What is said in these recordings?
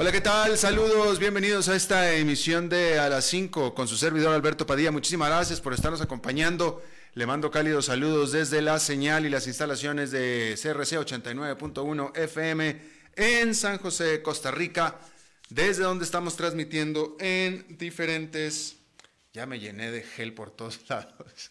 Hola, ¿qué tal? Saludos, bienvenidos a esta emisión de A las 5 con su servidor Alberto Padilla. Muchísimas gracias por estarnos acompañando le mando cálidos saludos desde la señal y las instalaciones de CRC 89.1 FM en San José, Costa Rica, desde donde estamos transmitiendo en diferentes... Ya me llené de gel por todos lados.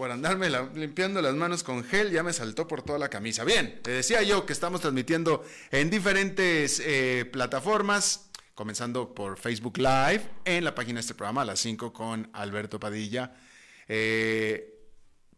Por andarme limpiando las manos con gel, ya me saltó por toda la camisa. Bien, te decía yo que estamos transmitiendo en diferentes eh, plataformas, comenzando por Facebook Live, en la página de este programa a las 5 con Alberto Padilla. Eh,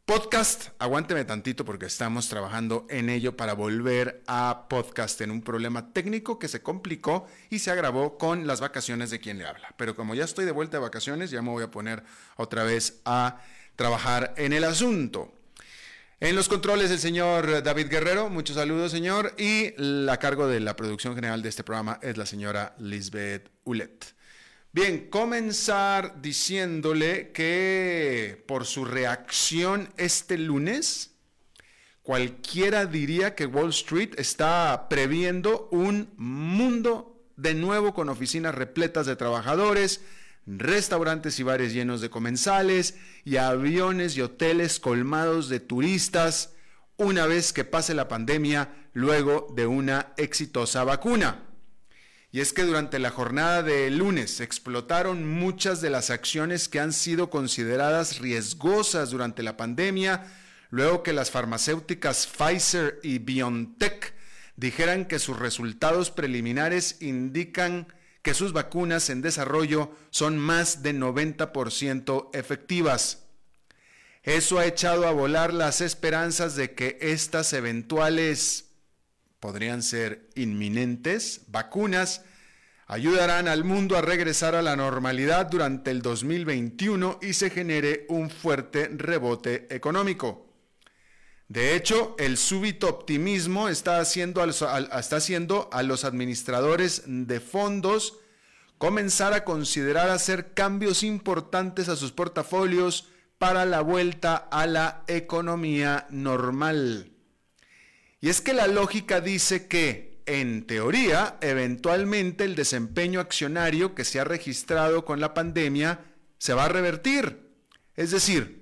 Podcast, aguánteme tantito porque estamos trabajando en ello para volver a podcast en un problema técnico que se complicó y se agravó con las vacaciones de quien le habla. Pero como ya estoy de vuelta de vacaciones, ya me voy a poner otra vez a trabajar en el asunto. En los controles el señor David Guerrero, muchos saludos señor, y a cargo de la producción general de este programa es la señora Lisbeth Ulet. Bien, comenzar diciéndole que por su reacción este lunes, cualquiera diría que Wall Street está previendo un mundo de nuevo con oficinas repletas de trabajadores, restaurantes y bares llenos de comensales y aviones y hoteles colmados de turistas una vez que pase la pandemia luego de una exitosa vacuna. Y es que durante la jornada de lunes explotaron muchas de las acciones que han sido consideradas riesgosas durante la pandemia, luego que las farmacéuticas Pfizer y BioNTech dijeran que sus resultados preliminares indican que sus vacunas en desarrollo son más de 90% efectivas. Eso ha echado a volar las esperanzas de que estas eventuales podrían ser inminentes, vacunas, ayudarán al mundo a regresar a la normalidad durante el 2021 y se genere un fuerte rebote económico. De hecho, el súbito optimismo está haciendo, a los administradores de fondos comenzar a considerar hacer cambios importantes a sus portafolios para la vuelta a la economía normal. Y es que la lógica dice que, en teoría, eventualmente el desempeño accionario que se ha registrado con la pandemia se va a revertir. Es decir,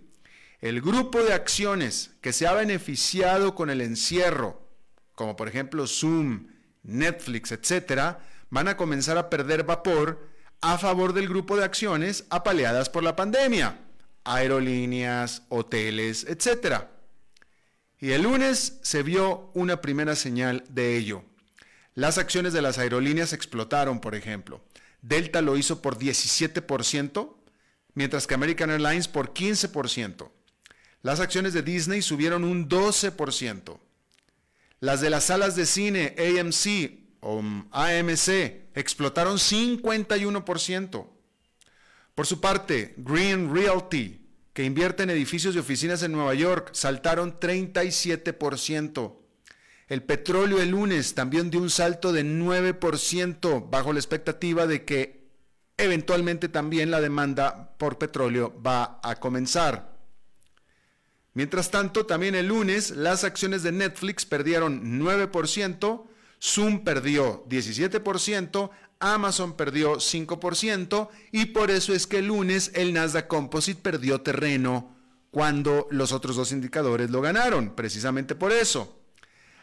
el grupo de acciones que se ha beneficiado con el encierro, como por ejemplo Zoom, Netflix, etcétera, van a comenzar a perder vapor a favor del grupo de acciones apaleadas por la pandemia, aerolíneas, hoteles, etcétera. Y el lunes se vio una primera señal de ello. Las acciones de las aerolíneas explotaron, por ejemplo. Delta lo hizo por 17%, mientras que American Airlines por 15%. Las acciones de Disney subieron un 12%. Las de las salas de cine AMC o AMC explotaron 51%. Por su parte, Green Realty que invierte en edificios y oficinas en Nueva York, saltaron 37%. El petróleo el lunes también dio un salto de 9% bajo la expectativa de que eventualmente también la demanda por petróleo va a comenzar. Mientras tanto, también el lunes las acciones de Netflix perdieron 9%, Zoom perdió 17%, Amazon perdió 5% y por eso es que el lunes el Nasdaq Composite perdió terreno cuando los otros dos indicadores lo ganaron, precisamente por eso.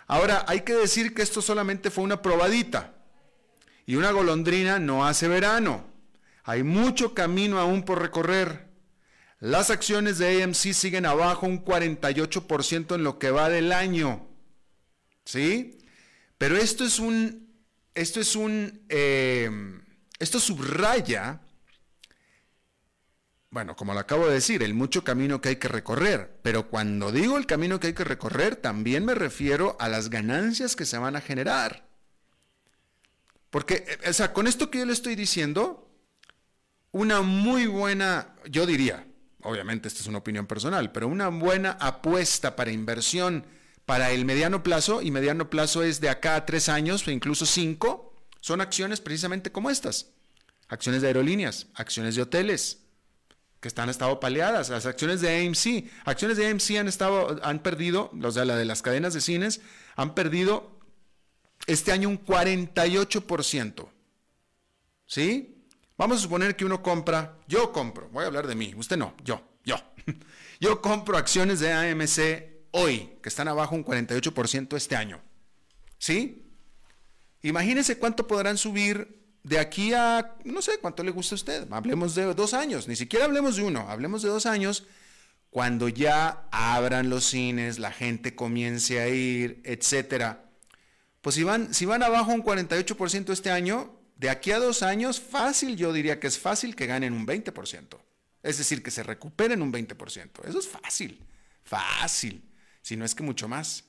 Ahora, hay que decir que esto solamente fue una probadita y una golondrina no hace verano. Hay mucho camino aún por recorrer. Las acciones de AMC siguen abajo un 48% en lo que va del año. ¿Sí? Pero esto es un, esto es un, eh, esto subraya, bueno, como lo acabo de decir, el mucho camino que hay que recorrer. Pero cuando digo el camino que hay que recorrer, también me refiero a las ganancias que se van a generar. Porque, eh, o sea, con esto que yo le estoy diciendo, una muy buena, yo diría, obviamente esta es una opinión personal, pero una buena apuesta para inversión para el mediano plazo, y mediano plazo es de acá a tres años o incluso cinco, son acciones precisamente como estas. Acciones de aerolíneas, acciones de hoteles, que están estado paleadas, las acciones de AMC, acciones de AMC han estado, han perdido, o sea, la de las cadenas de cines, han perdido este año un 48%. ¿Sí? Vamos a suponer que uno compra, yo compro, voy a hablar de mí, usted no, yo, yo. Yo compro acciones de AMC hoy, que están abajo un 48% este año. ¿Sí? Imagínese cuánto podrán subir de aquí a, no sé, cuánto le gusta a usted. Hablemos de dos años, ni siquiera hablemos de uno, hablemos de dos años, cuando ya abran los cines, la gente comience a ir, etcétera. Pues si van, si van abajo un 48% este año, de aquí a dos años, fácil, yo diría que es fácil que ganen un 20%. Es decir, que se recuperen un 20%. Eso es fácil, fácil, si no es que mucho más.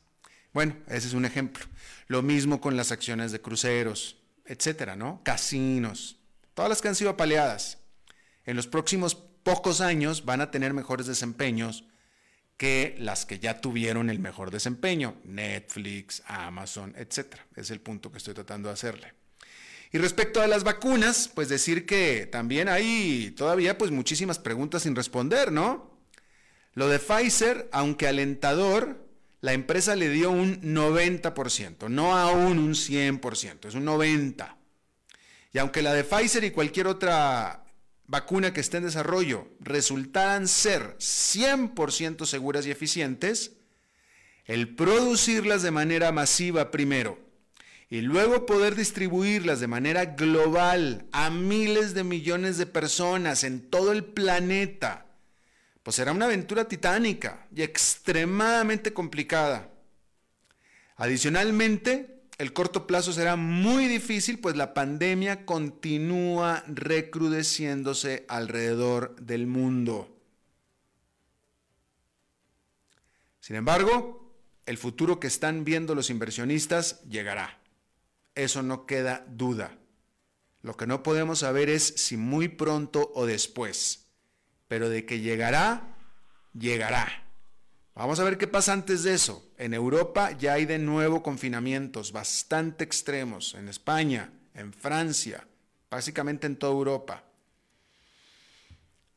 Bueno, ese es un ejemplo. Lo mismo con las acciones de cruceros, etcétera, ¿no? Casinos, todas las que han sido apaleadas. En los próximos pocos años van a tener mejores desempeños que las que ya tuvieron el mejor desempeño, Netflix, Amazon, etcétera. Es el punto que estoy tratando de hacerle. Y respecto a las vacunas, pues decir que también hay todavía pues muchísimas preguntas sin responder, ¿no? Lo de Pfizer, aunque alentador, la empresa le dio un 90%, no aún un 100%, es un 90%. Y aunque la de Pfizer y cualquier otra vacuna que esté en desarrollo resultaran ser 100% seguras y eficientes, el producirlas de manera masiva primero y luego poder distribuirlas de manera global a miles de millones de personas en todo el planeta, pues será una aventura titánica y extremadamente complicada. Adicionalmente, el corto plazo será muy difícil, pues la pandemia continúa recrudeciéndose alrededor del mundo. Sin embargo, el futuro que están viendo los inversionistas llegará. Eso no queda duda. Lo que no podemos saber es si muy pronto o después. Pero de que llegará, llegará. Vamos a ver qué pasa antes de eso. En Europa ya hay de nuevo confinamientos bastante extremos. En España, en Francia, básicamente en toda Europa.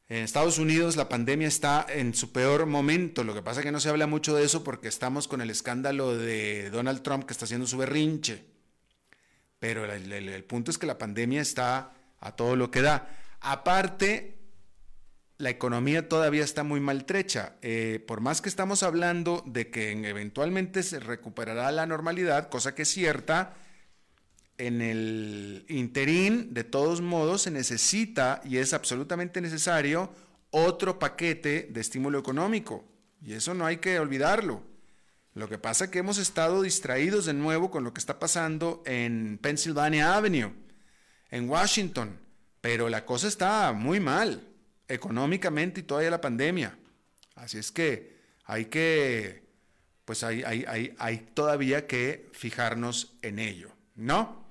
En Estados Unidos la pandemia está en su peor momento. Lo que pasa es que no se habla mucho de eso porque estamos con el escándalo de Donald Trump que está haciendo su berrinche. Pero el, punto es que la pandemia está a todo lo que da. Aparte, la economía todavía está muy maltrecha. Eh, por más que estamos hablando de que eventualmente se recuperará la normalidad, cosa que es cierta, en el interín, de todos modos, se necesita y es absolutamente necesario otro paquete de estímulo económico. Y eso no hay que olvidarlo. Lo que pasa es que hemos estado distraídos de nuevo con lo que está pasando en Pennsylvania Avenue, en Washington, pero la cosa está muy mal económicamente y todavía la pandemia. Así es que hay que, pues hay, hay, hay, todavía que fijarnos en ello, ¿no?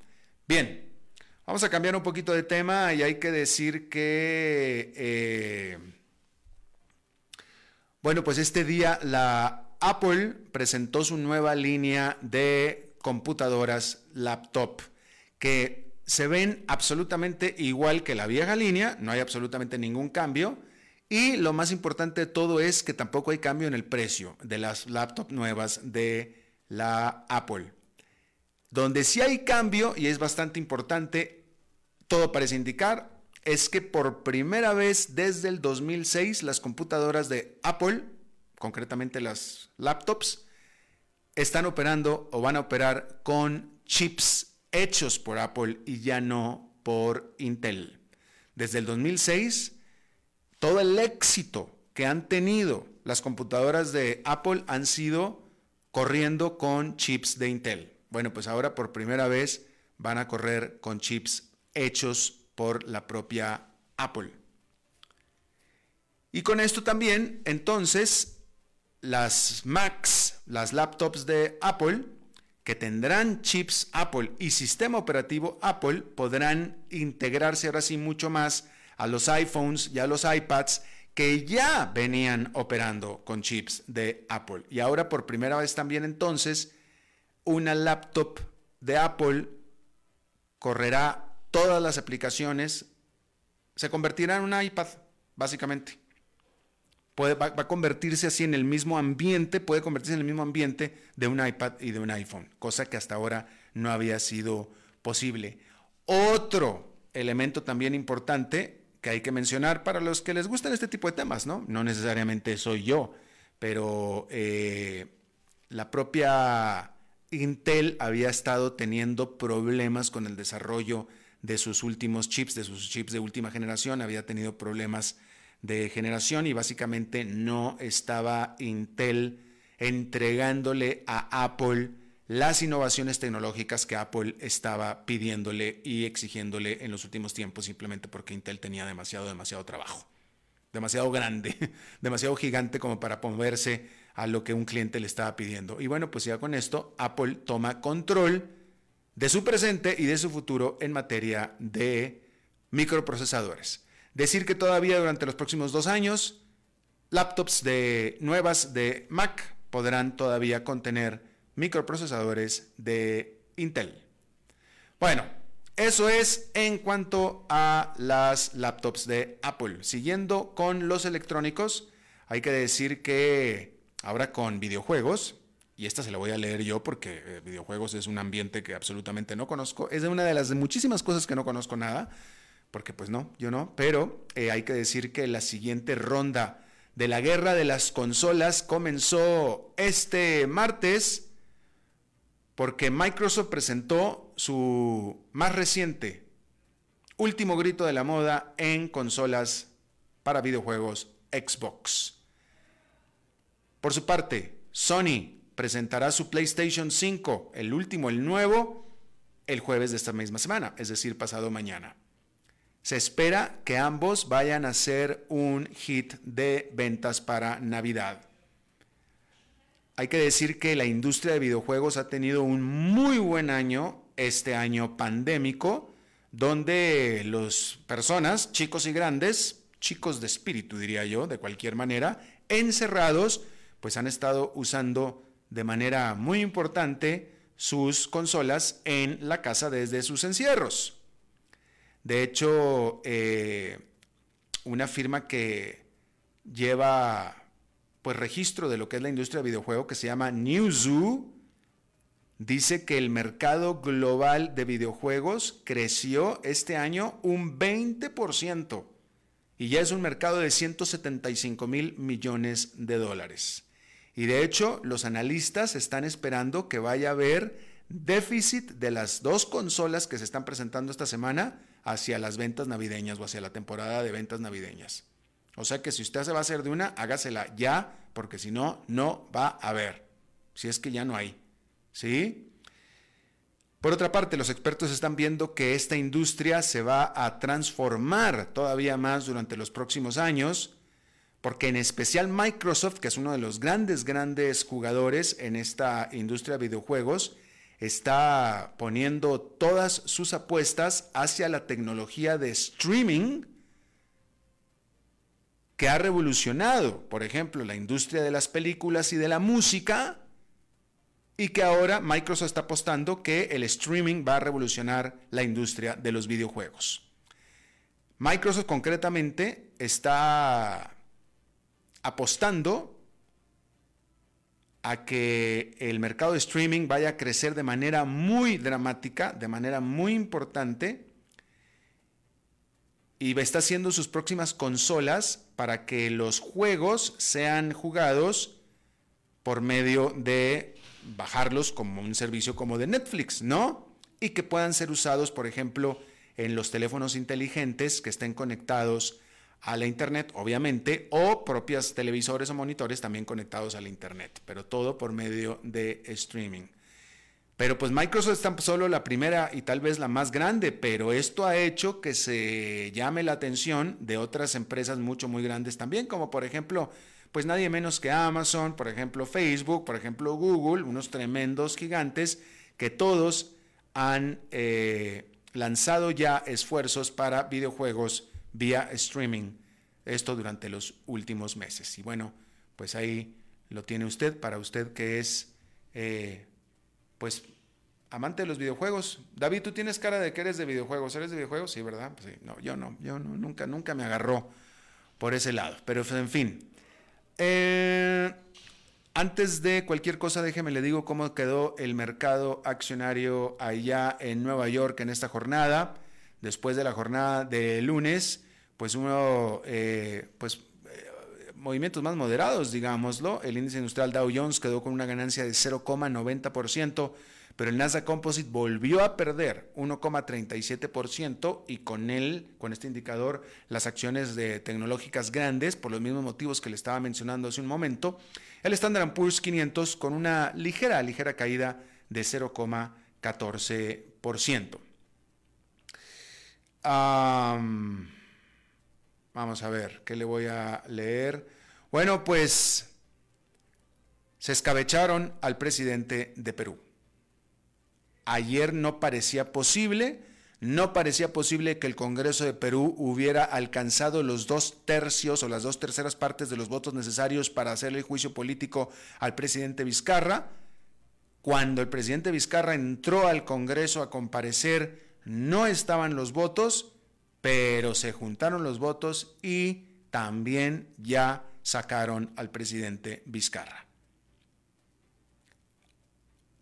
Bien, vamos a cambiar un poquito de tema y hay que decir que... Eh, Bueno, pues este día la Apple presentó su nueva línea de computadoras laptop que se ven absolutamente igual que la vieja línea, no hay absolutamente ningún cambio. Y lo más importante de todo es que tampoco hay cambio en el precio de las laptops nuevas de la Apple. Donde sí hay cambio, y es bastante importante, todo parece indicar, es que por primera vez desde el 2006 las computadoras de Apple, concretamente las laptops, están operando o van a operar con chips hechos por Apple y ya no por Intel. Desde el 2006, todo el éxito que han tenido las computadoras de Apple han sido corriendo con chips de Intel. Bueno, pues ahora por primera vez van a correr con chips hechos por la propia Apple. Y con esto también, entonces, las Macs, las laptops de Apple, que tendrán chips Apple y sistema operativo Apple, podrán integrarse ahora sí mucho más a los iPhones y a los iPads que ya venían operando con chips de Apple. Y ahora por primera vez también entonces, una laptop de Apple correrá todas las aplicaciones, se convertirá en un iPad, básicamente. Va, a convertirse así en el mismo ambiente, puede convertirse en el mismo ambiente de un iPad y de un iPhone, cosa que hasta ahora no había sido posible. Otro elemento también importante que hay que mencionar para los que les gustan este tipo de temas, ¿no? No necesariamente soy yo, pero eh, la propia Intel había estado teniendo problemas con el desarrollo de sus últimos chips, de sus chips de última generación, había tenido problemas de generación y básicamente no estaba Intel entregándole a Apple las innovaciones tecnológicas que Apple estaba pidiéndole y exigiéndole en los últimos tiempos simplemente porque Intel tenía demasiado, demasiado trabajo, demasiado grande, demasiado gigante como para moverse a lo que un cliente le estaba pidiendo. Y bueno, pues ya con esto Apple toma control de su presente y de su futuro en materia de microprocesadores. Decir que todavía durante los próximos dos años, laptops de, nuevas de Mac podrán todavía contener microprocesadores de Intel. Bueno, eso es en cuanto a las laptops de Apple. Siguiendo con los electrónicos, hay que decir que ahora con videojuegos, y esta se la voy a leer yo porque eh, videojuegos es un ambiente que absolutamente no conozco. Es de una de las muchísimas cosas que no conozco nada, porque pues no, yo no, pero eh, hay que decir que la siguiente ronda de la guerra de las consolas comenzó este martes porque Microsoft presentó su más reciente, último grito de la moda en consolas para videojuegos Xbox. Por su parte, Sony presentará su PlayStation 5, el último, el nuevo, el jueves de esta misma semana, es decir, pasado mañana. Se espera que ambos vayan a ser un hit de ventas para Navidad. Hay que decir que la industria de videojuegos ha tenido un muy buen año, este año pandémico, donde las personas, chicos y grandes, chicos de espíritu diría yo, de cualquier manera, encerrados, pues han estado usando de manera muy importante sus consolas en la casa desde sus encierros. De hecho, eh, una firma que lleva pues registro de lo que es la industria de videojuego que se llama Newzoo dice que el mercado global de videojuegos creció este año un 20% y ya es un mercado de 175 mil millones de dólares. Y de hecho, los analistas están esperando que vaya a haber déficit de las dos consolas que se están presentando esta semana hacia las ventas navideñas o hacia la temporada de ventas navideñas. O sea que si usted se va a hacer de una, hágasela ya, porque si no, no va a haber. Si es que ya no hay. ¿Sí? Por otra parte, los expertos están viendo que esta industria se va a transformar todavía más durante los próximos años porque en especial Microsoft, que es uno de los grandes, grandes jugadores en esta industria de videojuegos, está poniendo todas sus apuestas hacia la tecnología de streaming que ha revolucionado, por ejemplo, la industria de las películas y de la música, y que ahora Microsoft está apostando que el streaming va a revolucionar la industria de los videojuegos. Microsoft concretamente está apostando a que el mercado de streaming vaya a crecer de manera muy dramática, de manera muy importante, y está haciendo sus próximas consolas para que los juegos sean jugados por medio de bajarlos como un servicio como de Netflix, ¿no? Y que puedan ser usados, por ejemplo, en los teléfonos inteligentes que estén conectados a la Internet, obviamente, o propias televisores o monitores también conectados a la Internet, pero todo por medio de streaming. Pero pues Microsoft está solo la primera y tal vez la más grande, pero esto ha hecho que se llame la atención de otras empresas mucho, muy grandes también, como por ejemplo, pues nadie menos que Amazon, por ejemplo Facebook, por ejemplo Google, unos tremendos gigantes que todos han eh, lanzado ya esfuerzos para videojuegos vía streaming, esto durante los últimos meses. Y bueno, pues ahí lo tiene usted, para usted que es, eh, pues, amante de los videojuegos. David, tú tienes cara de que eres de videojuegos. ¿Eres de videojuegos? Sí, ¿verdad? Pues sí. No, yo no, yo no, nunca, nunca me agarró por ese lado. Pero en fin. Eh, antes de cualquier cosa, déjeme le digo cómo quedó el mercado accionario allá en Nueva York en esta jornada después de la jornada de lunes, pues uno, eh, pues eh, movimientos más moderados, digámoslo. El índice industrial Dow Jones quedó con una ganancia de 0,90%, pero el Nasdaq Composite volvió a perder 1,37% y con él, con este indicador, las acciones de tecnológicas grandes, por los mismos motivos que le estaba mencionando hace un momento, el Standard Poor's 500 con una ligera, ligera caída de 0,14% vamos a ver, ¿qué le voy a leer? Bueno, pues se escabecharon al presidente de Perú. Ayer no parecía posible, no parecía posible que el Congreso de Perú hubiera alcanzado los dos tercios o las dos terceras partes de los votos necesarios para hacerle el juicio político al presidente Vizcarra. Cuando el presidente Vizcarra entró al Congreso a comparecer, no estaban los votos, pero se juntaron los votos y también ya sacaron al presidente Vizcarra.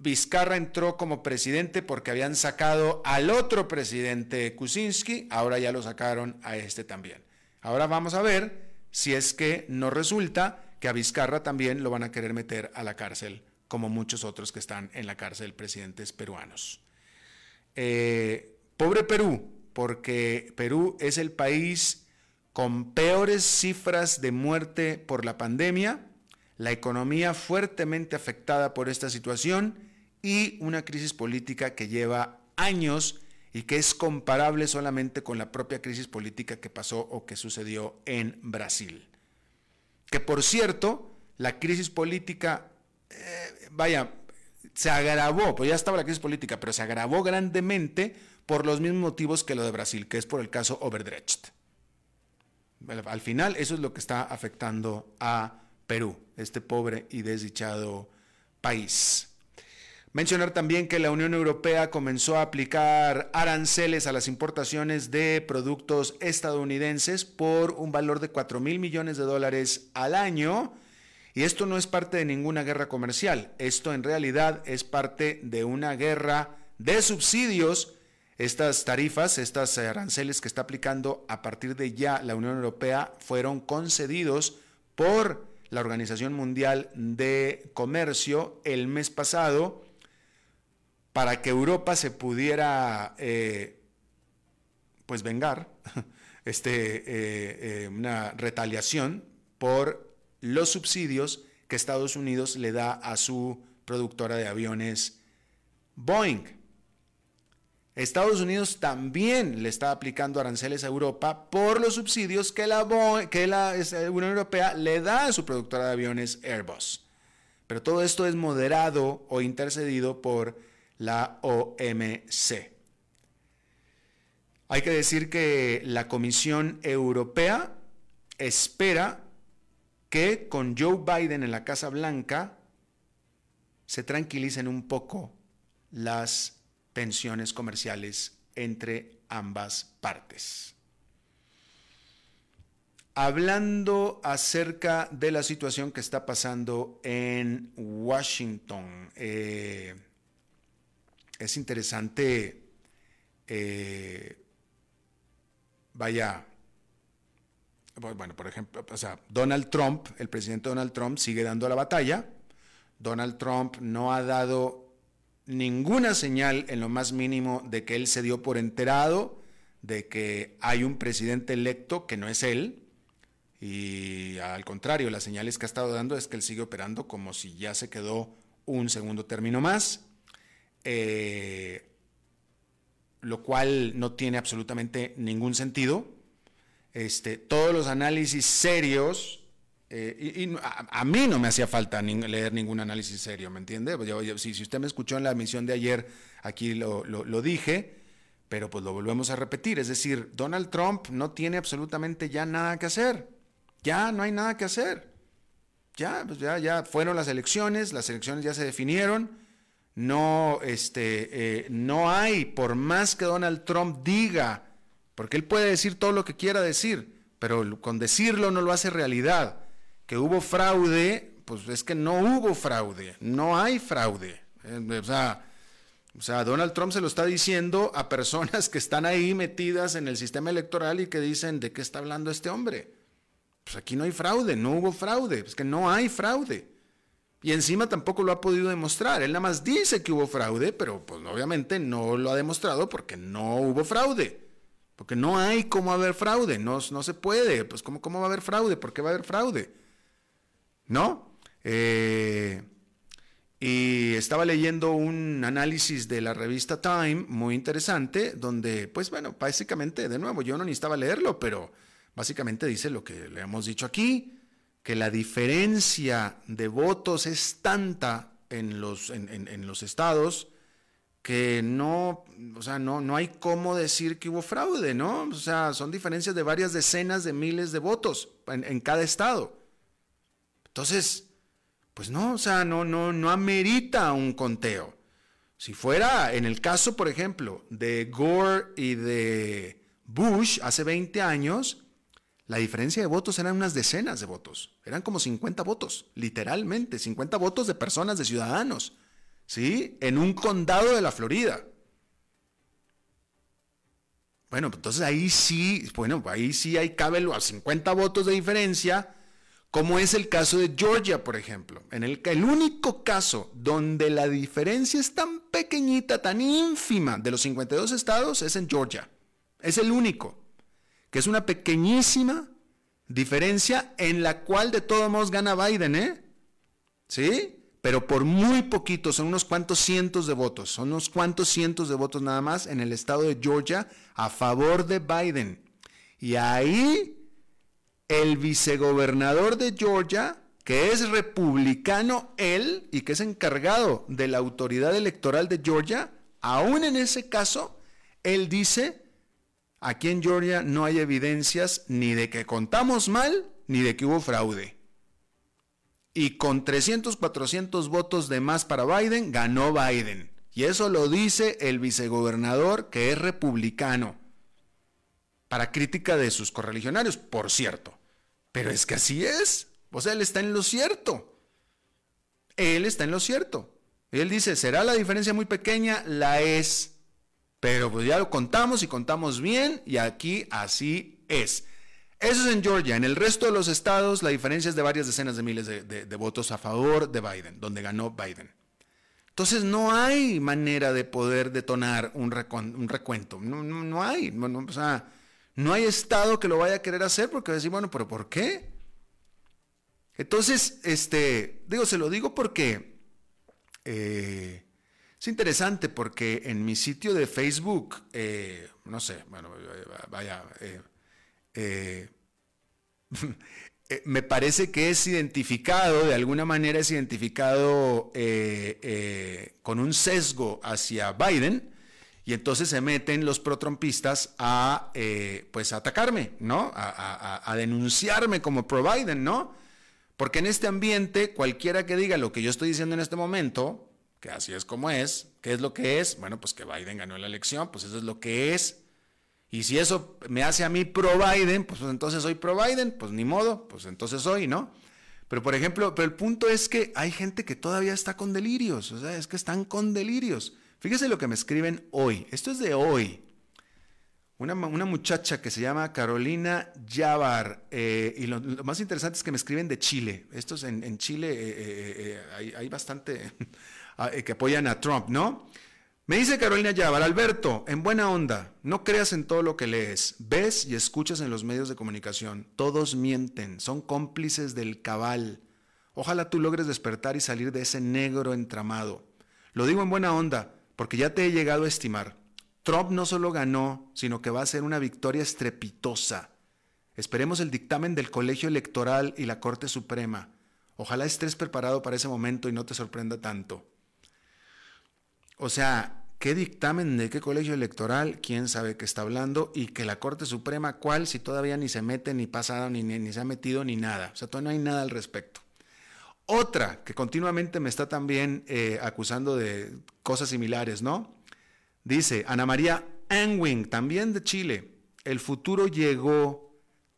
Vizcarra entró como presidente porque habían sacado al otro presidente Kuczynski, ahora ya lo sacaron a este también. Ahora vamos a ver si es que no resulta que a Vizcarra también lo van a querer meter a la cárcel, como muchos otros que están en la cárcel, presidentes peruanos. Eh, pobre Perú, porque Perú es el país con peores cifras de muerte por la pandemia, la economía fuertemente afectada por esta situación y una crisis política que lleva años y que es comparable solamente con la propia crisis política que pasó o que sucedió en Brasil. Que por cierto, la crisis política, eh, vaya, se agravó, pues ya estaba la crisis política, pero se agravó grandemente por los mismos motivos que lo de Brasil, que es por el caso Overdrecht. Al final, eso es lo que está afectando a Perú, este pobre y desdichado país. Mencionar también que la Unión Europea comenzó a aplicar aranceles a las importaciones de productos estadounidenses por un valor de 4 mil millones de dólares al año y esto no es parte de ninguna guerra comercial, esto en realidad es parte de una guerra de subsidios. Estas tarifas, estas aranceles que está aplicando a partir de ya la Unión Europea fueron concedidos por la Organización Mundial de Comercio el mes pasado para que Europa se pudiera eh, pues vengar este, eh, eh, una retaliación por los subsidios que Estados Unidos le da a su productora de aviones Boeing. Estados Unidos también le está aplicando aranceles a Europa por los subsidios que la, que la Unión Europea le da a su productora de aviones Airbus. Pero todo esto es moderado o intercedido por la OMC. Hay que decir que la Comisión Europea espera que con Joe Biden en la Casa Blanca se tranquilicen un poco las tensiones comerciales entre ambas partes. Hablando acerca de la situación que está pasando en Washington, eh, es interesante, eh, vaya, bueno, por ejemplo, o sea, Donald Trump, el presidente Donald Trump sigue dando la batalla. Donald Trump no ha dado ninguna señal en lo más mínimo de que él se dio por enterado de que hay un presidente electo que no es él, y al contrario, las señales que ha estado dando es que él sigue operando como si ya se quedó un segundo término más, eh, lo cual no tiene absolutamente ningún sentido. Este, todos los análisis serios, eh, y, a, mí no me hacía falta leer ningún análisis serio, ¿me entiende? si, usted me escuchó en la emisión de ayer, aquí lo, lo dije, pero pues lo volvemos a repetir, es decir, Donald Trump no tiene absolutamente ya nada que hacer. Ya no hay nada que hacer. Ya, pues ya, ya fueron las elecciones, las elecciones ya se definieron. No, este, eh, no hay, por más que Donald Trump diga, porque él puede decir todo lo que quiera decir, pero con decirlo no lo hace realidad. Que hubo fraude, pues es que no hubo fraude, no hay fraude. Eh, o sea, o sea, Donald Trump se lo está diciendo a personas que están ahí metidas en el sistema electoral y que dicen, ¿de qué está hablando este hombre? pues aquí no hay fraude, no hubo fraude, es que no hay fraude. Y encima tampoco lo ha podido demostrar. Él nada más dice que hubo fraude, pero pues obviamente no lo ha demostrado porque no hubo fraude. Porque no hay cómo haber fraude, no, no se puede. Pues ¿cómo, ¿cómo va a haber fraude? ¿Por qué va a haber fraude? ¿No? Eh, y estaba leyendo un análisis de la revista Time muy interesante, donde, pues bueno, básicamente, de nuevo, yo no necesitaba leerlo, pero Básicamente dice lo que le hemos dicho aquí, que la diferencia de votos es tanta en los, en, los estados que no, o sea, no, no hay cómo decir que hubo fraude, ¿no? O sea, son diferencias de varias decenas de miles de votos en, en cada estado. Entonces, pues no, o sea, no, no, no amerita un conteo. Si fuera en el caso, por ejemplo, de Gore y de Bush hace 20 años, la diferencia de votos eran unas decenas de votos. Eran como 50 votos, literalmente, 50 votos de personas, de ciudadanos, ¿sí? En un condado de la Florida. Bueno, entonces ahí sí, bueno, ahí sí hay cabe a 50 votos de diferencia, como es el caso de Georgia, por ejemplo. En el, el único caso donde la diferencia es tan pequeñita, tan ínfima de los 52 estados es en Georgia. Es el único que es una pequeñísima diferencia en la cual de todos modos gana Biden, ¿eh? ¿Sí? Pero por muy poquito, son unos cuantos cientos de votos, son unos cuantos cientos de votos nada más en el estado de Georgia a favor de Biden. Y ahí el vicegobernador de Georgia, que es republicano él y que es encargado de la autoridad electoral de Georgia, aún en ese caso, él dice Aquí en Georgia no hay evidencias ni de que contamos mal ni de que hubo fraude. Y con 300, 400 votos de más para Biden, ganó Biden. Y eso lo dice el vicegobernador que es republicano. Para crítica de sus correligionarios, por cierto. Pero es que así es. O sea, él está en lo cierto. Él está en lo cierto. Él dice, ¿será la diferencia muy pequeña? La es. Pero pues ya lo contamos y contamos bien y aquí así es. Eso es en Georgia. En el resto de los estados la diferencia es de varias decenas de miles de, votos a favor de Biden, donde ganó Biden. Entonces no hay manera de poder detonar un, recuento. No, no, hay. o sea, no hay estado que lo vaya a querer hacer porque va a decir, bueno, pero ¿por qué? Entonces, este, digo, se lo digo porque eh, es interesante porque en mi sitio de Facebook, eh, no sé, bueno, vaya, eh, eh, me parece que es identificado, de alguna manera es identificado con un sesgo hacia Biden. Y entonces se meten los protrompistas a, eh, pues, atacarme, ¿no? A, denunciarme como pro Biden, ¿no? Porque en este ambiente, cualquiera que diga lo que yo estoy diciendo en este momento, que así es como es, ¿qué es lo que es? Bueno, pues que Biden ganó la elección, pues eso es lo que es. Y si eso me hace a mí pro Biden, pues, pues entonces soy pro Biden, pues ni modo, pues entonces soy, ¿no? Pero por ejemplo, pero el punto es que hay gente que todavía está con delirios, o sea, es que están con delirios. Fíjese lo que me escriben hoy. Esto es de hoy. Una, muchacha que se llama Carolina Yavar. Eh, y lo, más interesante es que me escriben de Chile. Estos en, en Chile eh, eh, hay, hay, bastante ah, que apoyan a Trump, ¿no? Me dice Carolina Yavar, Alberto, en buena onda, no creas en todo lo que lees, ves y escuchas en los medios de comunicación. Todos mienten, son cómplices del cabal. Ojalá tú logres despertar y salir de ese negro entramado. Lo digo en buena onda porque ya te he llegado a estimar. Trump no solo ganó, sino que va a ser una victoria estrepitosa. Esperemos el dictamen del Colegio Electoral y la Corte Suprema. Ojalá estés preparado para ese momento y no te sorprenda tanto. O sea, ¿qué dictamen de qué colegio electoral? ¿Quién sabe qué está hablando? Y que la Corte Suprema, ¿cuál? Si todavía ni se mete, ni pasado, ni, ni, se ha metido, ni nada. O sea, todavía no hay nada al respecto. Otra que continuamente me está también eh, acusando de cosas similares, ¿no? Dice Ana María Anwing, también de Chile. El futuro llegó.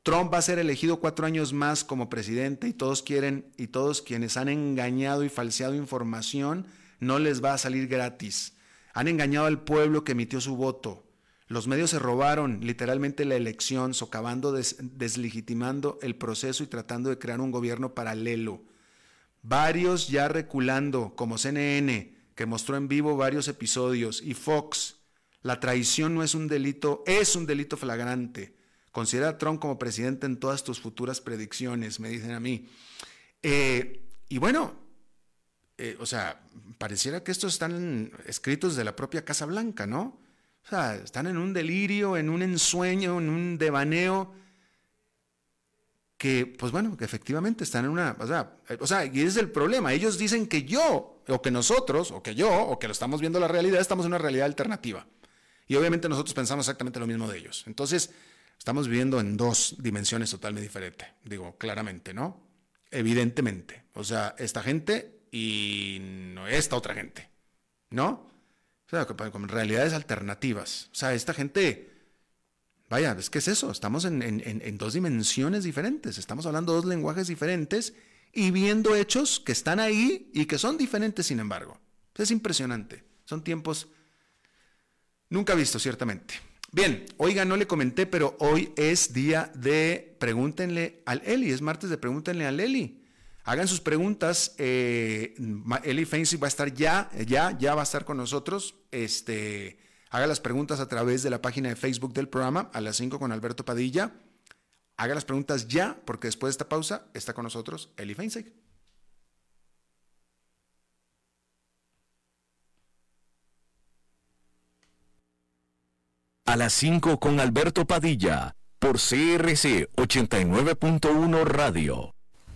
Trump va a ser elegido cuatro años más como presidente y todos quieren, y todos quienes han engañado y falseado información, no les va a salir gratis. Han engañado al pueblo que emitió su voto. Los medios se robaron literalmente la elección, socavando, deslegitimando el proceso y tratando de crear un gobierno paralelo. Varios ya reculando, como CNN, que mostró en vivo varios episodios, y Fox. La traición no es un delito, es un delito flagrante. Considera a Trump como presidente en todas tus futuras predicciones, me dicen a mí. Eh, y bueno, eh, o sea, pareciera que estos están escritos de la propia Casa Blanca, ¿no? O sea, están en un delirio, en un ensueño, en un devaneo que, pues bueno, que efectivamente están en una, o sea, o sea, y ese es el problema. Ellos dicen que yo, o que nosotros, o que yo, o que lo estamos viendo la realidad, estamos en una realidad alternativa. Y obviamente nosotros pensamos exactamente lo mismo de ellos. Entonces, estamos viviendo en dos dimensiones totalmente diferentes, digo, claramente, ¿no? Evidentemente. O sea, esta gente y esta otra gente, ¿no? O sea, con realidades alternativas. O sea, esta gente Vaya, es que es eso, estamos en, dos dimensiones diferentes, estamos hablando dos lenguajes diferentes y viendo hechos que están ahí y que son diferentes, sin embargo. Es impresionante, son tiempos nunca vistos, ciertamente. Bien, oiga, no le comenté, pero hoy es día de pregúntenle al Eli, es martes de pregúntenle al Eli. Hagan sus preguntas, eh, Eli Fancy va a estar ya, ya, ya va a estar con nosotros. Este, Haga las preguntas a través de la página de Facebook del programa a las 5 con Alberto Padilla. Haga las preguntas ya, porque después de esta pausa está con nosotros Eli Feinstein. A las 5 con Alberto Padilla, por CRC 89.1 Radio.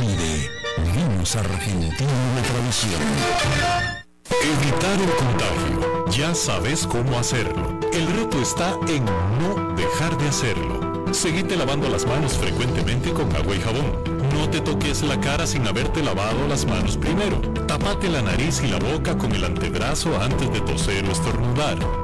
de vinos tradición. Evitar el contagio. Ya sabes cómo hacerlo. El reto está en no dejar de hacerlo. Seguite lavando las manos frecuentemente con agua y jabón. No te toques la cara sin haberte lavado las manos primero. Tapate la nariz y la boca con el antebrazo antes de toser o estornudar.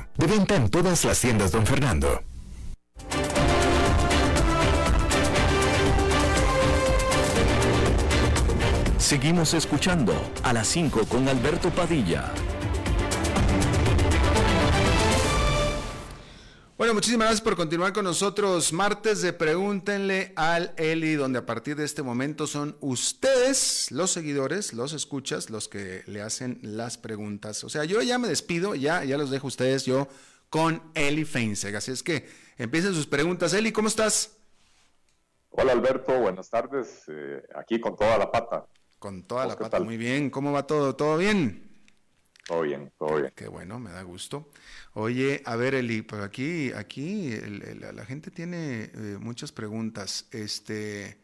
De venta en todas las tiendas, don Fernando. Seguimos escuchando a las 5 con Alberto Padilla. Bueno, muchísimas gracias por continuar con nosotros. Martes de Pregúntenle al Eli, donde a partir de este momento son ustedes, los seguidores, los escuchas, los que le hacen las preguntas. O sea, yo ya me despido, ya, ya los dejo ustedes, yo con Eli Feinseg. Así es que empiecen sus preguntas. Eli, ¿cómo estás? Hola Alberto, buenas tardes. Eh, aquí con toda la pata. Con toda la pata, muy bien. ¿Cómo va todo? ¿Todo bien? Todo bien, todo bien. Qué bueno, me da gusto. Oye, a ver, Eli, pues aquí, aquí la gente tiene eh, muchas preguntas. Este,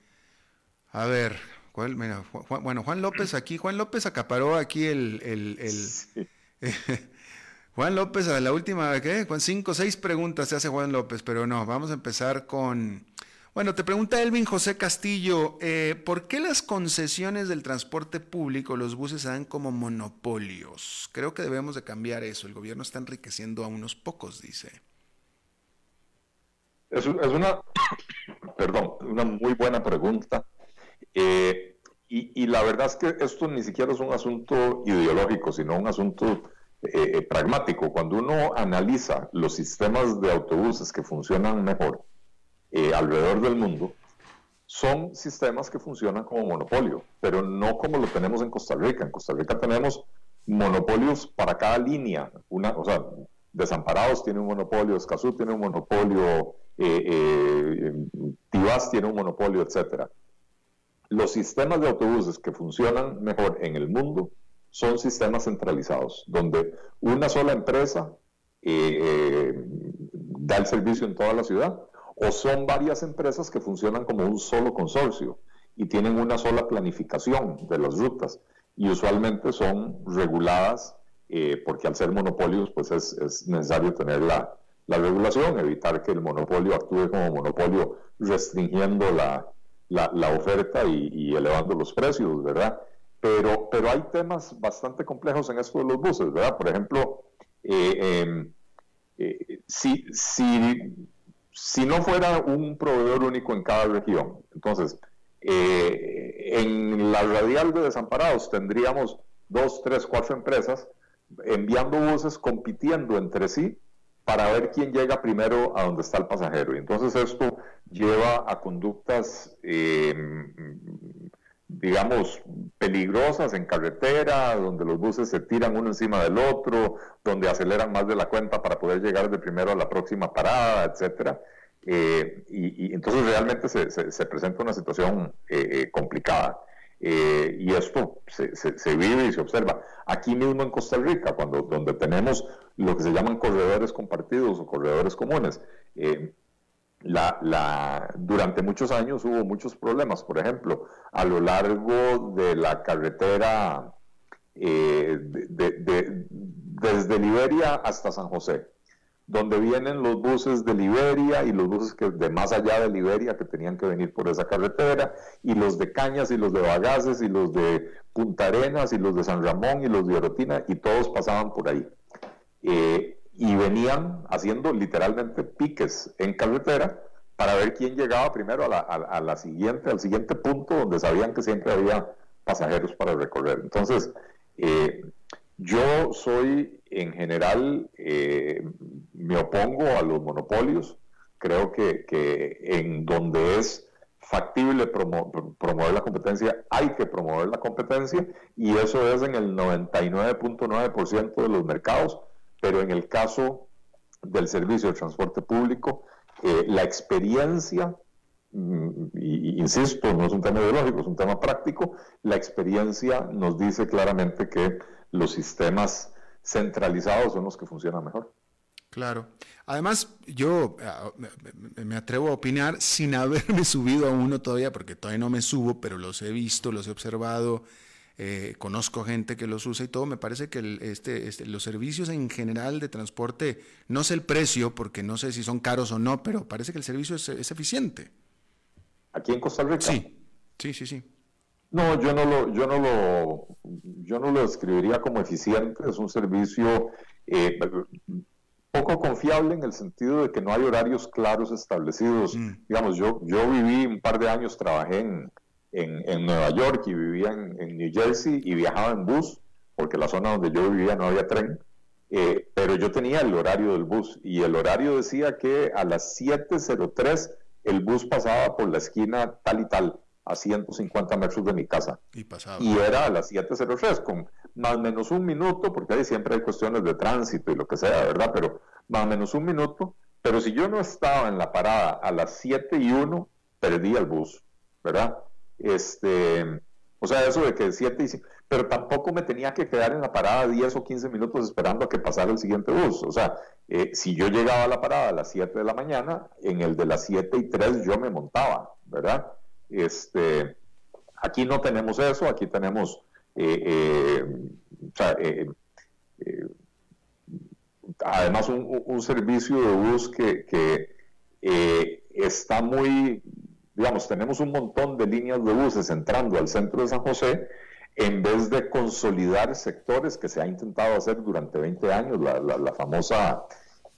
a ver, ¿cuál? Mira, bueno, Juan López aquí, Juan López acaparó aquí el, el, Juan López, a la última, ¿qué? Cinco, seis preguntas se hace Juan López, pero no, vamos a empezar con bueno, te pregunta Elvin José Castillo, eh, ¿por qué las concesiones del transporte público, los buses se dan como monopolios? Creo que debemos de cambiar eso. El gobierno está enriqueciendo a unos pocos, dice. Es, una, perdón, una muy buena pregunta. Eh, y, la verdad es que esto ni siquiera es un asunto ideológico, sino un asunto eh, pragmático. Cuando uno analiza los sistemas de autobuses que funcionan mejor, eh, alrededor del mundo, son sistemas que funcionan como monopolio, pero no como lo tenemos en Costa Rica. En Costa Rica tenemos monopolios para cada línea. Una, o sea, Desamparados tiene un monopolio, Escazú tiene un monopolio, eh, eh, tiene un monopolio, etc. Los sistemas de autobuses que funcionan mejor en el mundo son sistemas centralizados, donde una sola empresa da el servicio en toda la ciudad o son varias empresas que funcionan como un solo consorcio y tienen una sola planificación de las rutas y usualmente son reguladas eh, porque al ser monopolios pues es, necesario tener la, regulación, evitar que el monopolio actúe como monopolio restringiendo la, oferta y, elevando los precios, ¿verdad? Pero, pero hay temas bastante complejos en esto de los buses, ¿verdad? Por ejemplo, eh, em, eh, si, si si no fuera un proveedor único en cada región, entonces, eh, en la radial de desamparados tendríamos dos, tres, cuatro empresas enviando buses compitiendo entre sí para ver quién llega primero a donde está el pasajero. Y entonces esto lleva a conductas, em, digamos, peligrosas en carretera, donde los buses se tiran uno encima del otro, donde aceleran más de la cuenta para poder llegar de primero a la próxima parada, etcétera. Eh, y, entonces realmente se, presenta una situación eh, eh, complicada. y esto se, vive y se observa. Aquí mismo en Costa Rica, cuando, donde tenemos lo que se llaman corredores compartidos o corredores comunes, la, durante muchos años hubo muchos problemas. Por ejemplo, a lo largo de la carretera desde Liberia hasta San José, donde vienen los buses de Liberia y los buses que de más allá de Liberia que tenían que venir por esa carretera, y los de Cañas y los de Bagaces y los de Punta Arenas y los de San Ramón y los de Orotina, y todos pasaban por ahí. Eh, y venían haciendo literalmente piques en carretera para ver quién llegaba primero a la, siguiente, al siguiente punto donde sabían que siempre había pasajeros para recorrer. Entonces, eh, yo soy en general, eh, me opongo a los monopolios. Creo que, en donde es factible promover la competencia, hay que promover la competencia y eso es en el 99.9% de los mercados, pero en el caso del servicio de transporte público, eh, la experiencia, mm, insisto, no es un tema ideológico, es un tema práctico, la experiencia nos dice claramente que los sistemas centralizados son los que funcionan mejor. Claro. Además, yo ah, me atrevo a opinar sin haberme subido a uno todavía, porque todavía no me subo, pero los he visto, los he observado, eh, conozco gente que los usa y todo. Me parece que este, este, los servicios en general de transporte, no sé el precio, porque no sé si son caros o no, pero parece que el servicio es, eficiente. ¿Aquí en Costa Rica? Sí, sí, sí, sí. No, yo no lo, yo no lo, yo no lo describiría como eficiente. Es un servicio eh, poco confiable en el sentido de que no hay horarios claros establecidos. Mm. Digamos, yo, yo viví un par de años, trabajé en, en, Nueva York y vivía en, New Jersey y viajaba en bus, porque la zona donde yo vivía no había tren, eh, pero yo tenía el horario del bus y el horario decía que a las 7.03 el bus pasaba por la esquina tal y tal, a 150 metros de mi casa. Y, pasaba. y era a las 7.03, con más o menos un minuto, porque ahí siempre hay cuestiones de tránsito y lo que sea, ¿verdad? Pero más o menos un minuto. Pero si yo no estaba en la parada a las 7 y 1, perdí el bus, ¿verdad? Este, o sea, eso de que 7 y 5, pero tampoco me tenía que quedar en la parada 10 o 15 minutos esperando a que pasara el siguiente bus. O sea, eh, si yo llegaba a la parada a las 7 de la mañana, en el de las 7 y 3 yo me montaba, ¿verdad? Este, aquí no tenemos eso, aquí tenemos, eh, eh, o sea, además un, servicio de bus que, que está muy digamos, tenemos un montón de líneas de buses entrando al centro de San José, en vez de consolidar sectores que se ha intentado hacer durante 20 años, la, famosa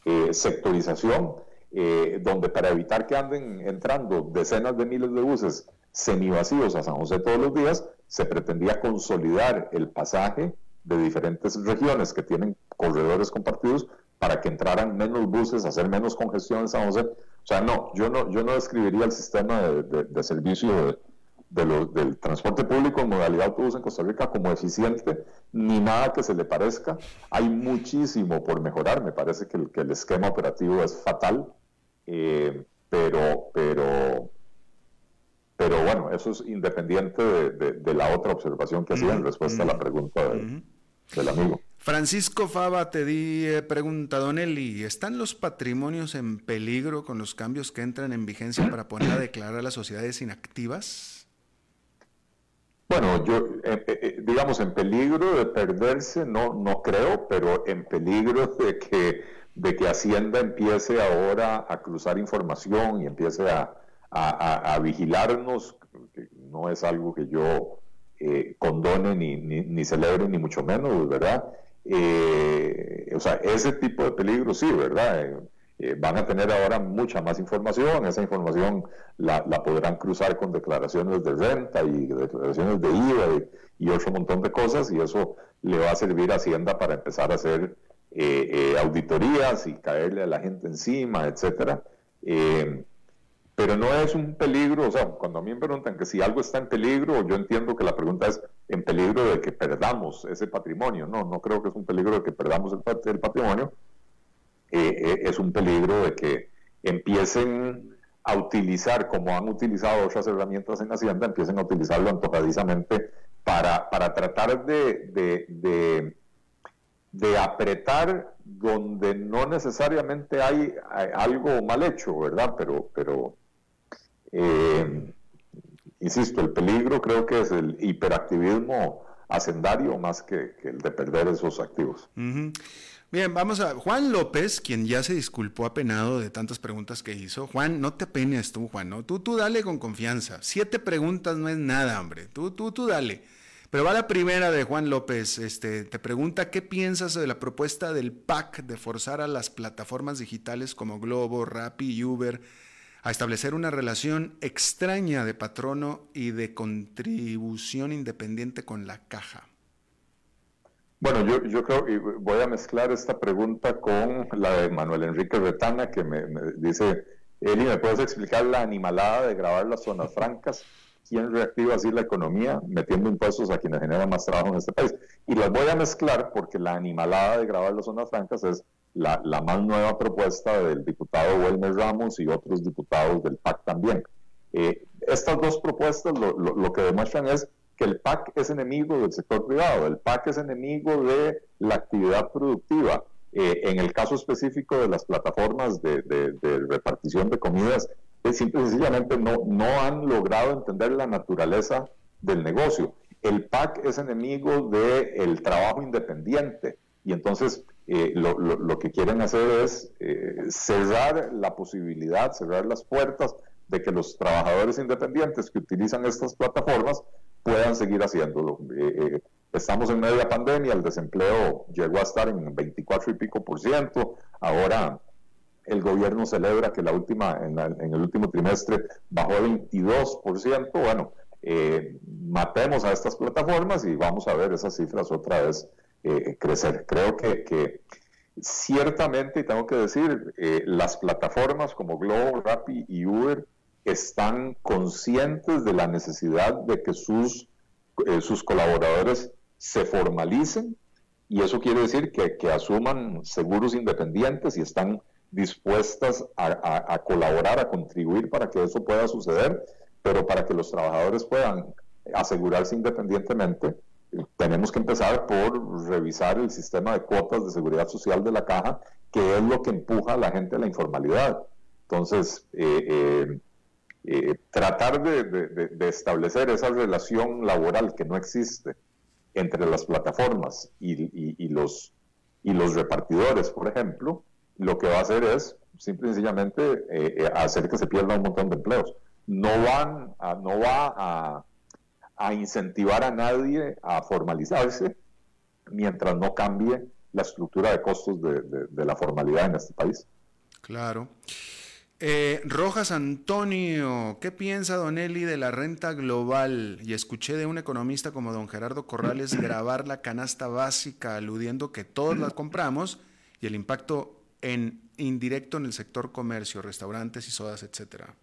eh, sectorización, eh, donde para evitar que anden entrando decenas de miles de buses semivacíos a San José todos los días, se pretendía consolidar el pasaje de diferentes regiones que tienen corredores compartidos para que entraran menos buses, hacer menos congestión en San José. O sea, no, yo no, yo no describiría el sistema de, servicio del transporte público en modalidad autobús en Costa Rica como eficiente, ni nada que se le parezca. Hay muchísimo por mejorar, me parece que el, que el esquema operativo es fatal, eh, pero, pero, pero bueno, eso es independiente de, la otra observación que hacía en respuesta a la pregunta del amigo. Francisco Fava te di eh, pregunta, Don Eli, ¿están los patrimonios en peligro con los cambios que entran en vigencia para poner a declarar a las sociedades inactivas? Bueno, yo, eh, eh, digamos, en peligro de perderse, no, no creo, pero en peligro de que, de que Hacienda empiece ahora a cruzar información y empiece a, vigilarnos, no es algo que yo condone ni, ni, ni celebre, ni mucho menos, ¿verdad? Eh, o sea, ese tipo de peligro sí, ¿verdad? Eh, eh, van a tener ahora mucha más información, esa información la, podrán cruzar con declaraciones de renta y declaraciones de IVA y, otro montón de cosas y eso le va a servir a Hacienda para empezar a hacer auditorías y caerle a la gente encima, etcétera pero no es un peligro, o sea, cuando a mí me preguntan que si algo está en peligro, yo entiendo que la pregunta es en peligro de que perdamos ese patrimonio, no, no creo que es un peligro de que perdamos el, patrimonio, eh, eh, es un peligro de que empiecen a utilizar, como han utilizado otras herramientas en Hacienda, empiecen a utilizarlo antojadizamente para, para tratar de, de, de, apretar donde no necesariamente hay, algo mal hecho, ¿verdad? Pero, pero eh, insisto, el peligro creo que es el hiperactivismo hacendario más que, el de perder esos activos. Bien, vamos a Juan López, quien ya se disculpó apenado de tantas preguntas que hizo. Juan, no te apenes tú, Juan, ¿no? Tú, tú dale con confianza. Siete preguntas no es nada, hombre. Tú, tú, tú dale. Pero va la primera de Juan López. Este, te pregunta qué piensas de la propuesta del PAC de forzar a las plataformas digitales como Globo, Rappi y Uber a establecer una relación extraña de patrono y de contribución independiente con la caja? Bueno, yo, creo que voy a mezclar esta pregunta con la de Manuel Enrique Retana, que me, dice, Eli, ¿me puedes explicar la animalada de grabar las zonas francas? ¿Quién reactiva así la economía metiendo impuestos a quienes generan más trabajo en este país? Y las voy a mezclar porque la animalada de grabar las zonas francas es la, más nueva propuesta del diputado Wilmer Ramos y otros diputados del PAC también. Eh, estas dos propuestas lo, que demuestran es que el PAC es enemigo del sector privado, el PAC es enemigo de la actividad productiva Eh, en el caso específico de las plataformas de, repartición de comidas, es simple y sencillamente no, no han logrado entender la naturaleza del negocio. El PAC es enemigo del trabajo independiente y entonces eh, lo, que quieren hacer es eh, cerrar la posibilidad, cerrar las puertas de que los trabajadores independientes que utilizan estas plataformas puedan seguir haciéndolo. Estamos en media pandemia, el desempleo llegó a estar en 24 y pico por ciento. Ahora el gobierno celebra que la última, en, el último trimestre bajó a 22 por ciento. Bueno, eh, matemos a estas plataformas y vamos a ver esas cifras otra vez eh, crecer. Creo que, ciertamente, y tengo que decir, eh, las plataformas como Globo, Rappi y Uber están conscientes de la necesidad de que sus, sus colaboradores se formalicen y eso quiere decir que, asuman seguros independientes y están dispuestas a, colaborar, a contribuir para que eso pueda suceder, pero para que los trabajadores puedan asegurarse independientemente, tenemos que empezar por revisar el sistema de cuotas de seguridad social de la caja, que es lo que empuja a la gente a la informalidad. Entonces, eh, eh, eh, tratar de establecer esa relación laboral que no existe entre las plataformas y, los, y los repartidores, por ejemplo, lo que va a hacer es simple y sencillamente eh, eh, hacer que se pierda un montón de empleos. No, van a, no va a, a incentivar a nadie a formalizarse mientras no cambie la estructura de costos de, de la formalidad en este país. Claro. Eh, Rojas Antonio, ¿qué piensa Don Eli de la renta global? Y escuché de un economista como don Gerardo Corrales grabar la canasta básica, aludiendo que todos la compramos y el impacto en indirecto en el sector comercio, restaurantes y sodas, etcétera.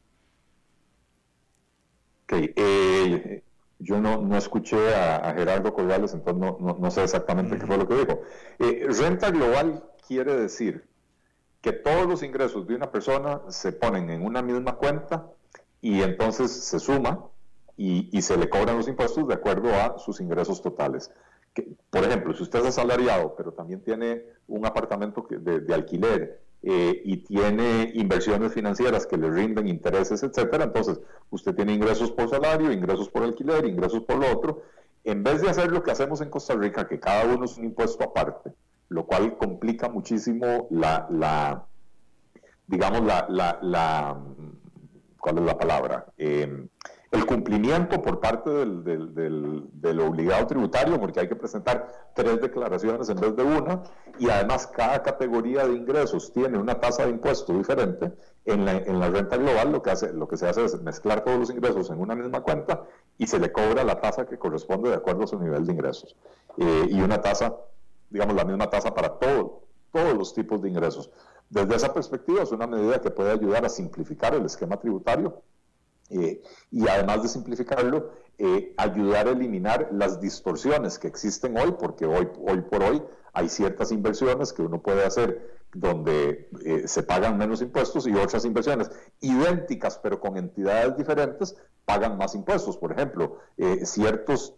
Eh, yo no, escuché a, Gerardo Corrales, entonces no, sé exactamente qué fue lo que dijo. Eh, renta global quiere decir que todos los ingresos de una persona se ponen en una misma cuenta y entonces se suma y, se le cobran los impuestos de acuerdo a sus ingresos totales. por ejemplo, si usted es asalariado, pero también tiene un apartamento de, alquiler eh, y tiene inversiones financieras que le rinden intereses, etcétera, entonces usted tiene ingresos por salario, ingresos por alquiler, ingresos por lo otro. En vez de hacer lo que hacemos en Costa Rica, que cada uno es un impuesto aparte, lo cual complica muchísimo la, la digamos, la, la, la, ¿cuál es la palabra? Em, el cumplimiento por parte del, obligado tributario, porque hay que presentar tres declaraciones en vez de una, y además cada categoría de ingresos tiene una tasa de impuesto diferente. En la, en la renta global lo que, se hace es mezclar todos los ingresos en una misma cuenta y se le cobra la tasa que corresponde de acuerdo a su nivel de ingresos. Eh, y una tasa digamos, la misma tasa para todo, todos los tipos de ingresos. Desde esa perspectiva es una medida que puede ayudar a simplificar el esquema tributario eh, y además de simplificarlo, eh, ayudar a eliminar las distorsiones que existen hoy, porque hoy, hoy por hoy hay ciertas inversiones que uno puede hacer donde eh, se pagan menos impuestos y otras inversiones idénticas pero con entidades diferentes pagan más impuestos. Por ejemplo, ciertos